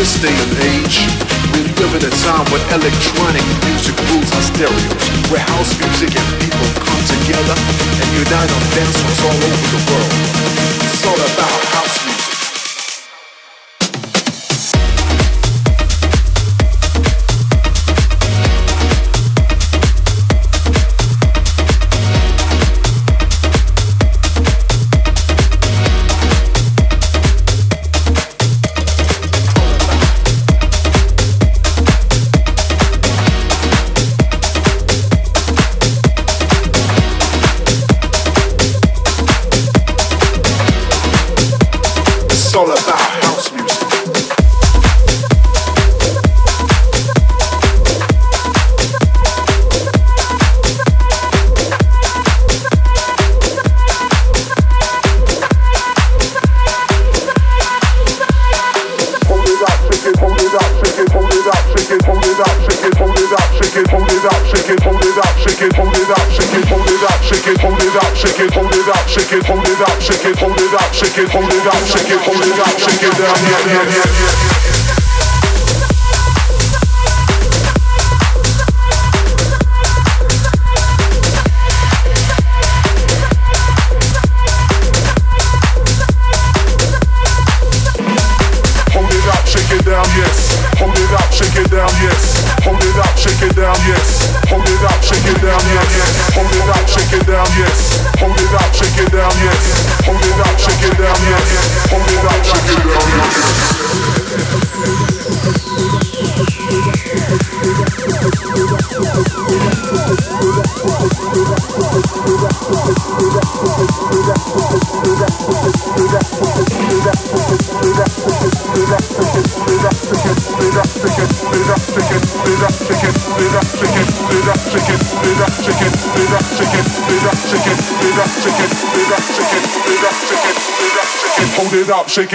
this day and age, we live in a time when electronic music rules our stereos, where house music and people come together and unite on dance floors all over the world. It's all about house music.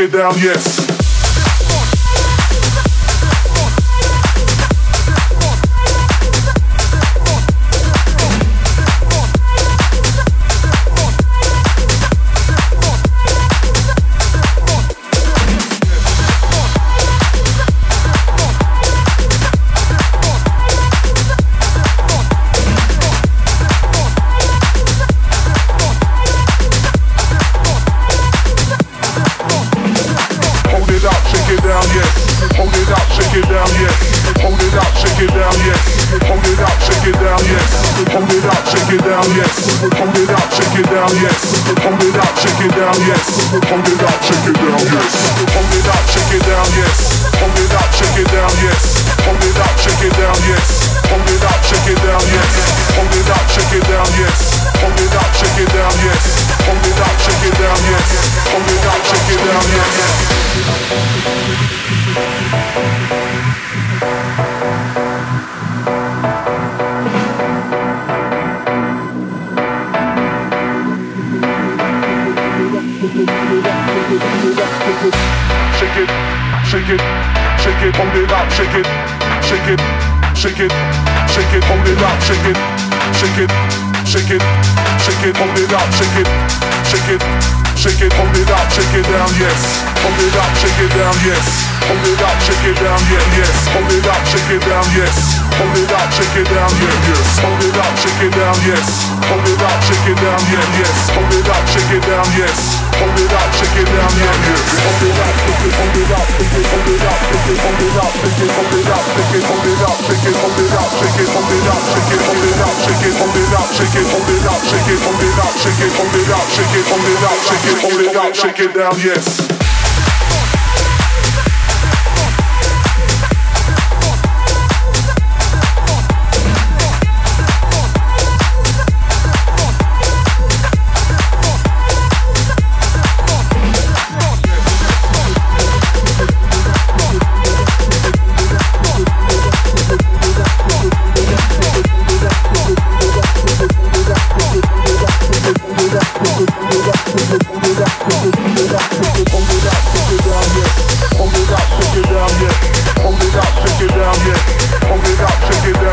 get down, yeah.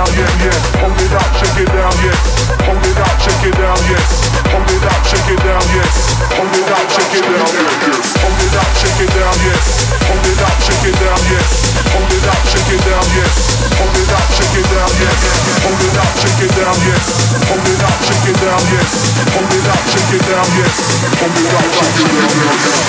down, yeah, yeah. Hold it up, shake it down, yes. Hold it up, shake it down, yes. Hold it up, shake it down, yes. Hold it up, shake it down, yes. Hold shake it down, yes. it up, shake it down, yes. Hold it up, shake it down, yes. Hold it up, shake it down, yes. Hold it up, shake it down, yes.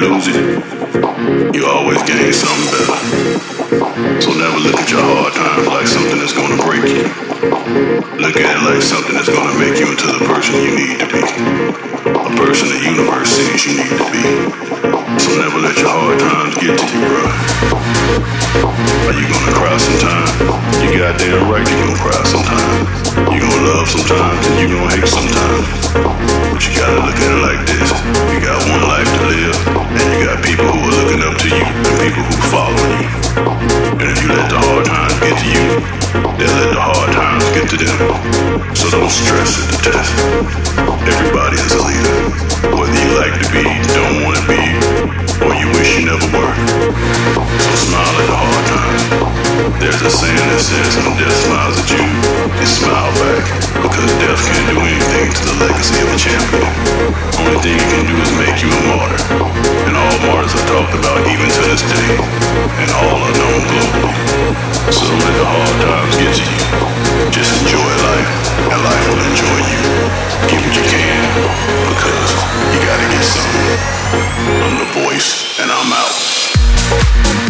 Lose it, you always gain something better. So never look at your hard times like something that's gonna break you. Look at it like something that's gonna make you into the person you need to be. A person the universe sees you need to be. So never let your hard times get to you, bro. Are you gonna cry sometime? You got goddamn right you're gonna cry sometime. You gonna love sometimes and you gonna hate sometimes. But you gotta look at it like this. You got one life to live, and you got people who looking up to you and people who following you. And if you let the hard times get to you, they'll let the hard times get to them. So don't stress at the test. Everybody is a leader. Whether you like to be, don't want to be, or you wish you never were. So smile at the. There's a saying that says when death smiles at you, you smile back. Because death can't do anything to the legacy of a champion. Only thing it can do is make you a martyr. And all martyrs are talked about even to this day. And all are known globally. So let the hard times get to you. Just enjoy life, and life will enjoy you. Get what you can, because you gotta get something. I'm the voice, and I'm out.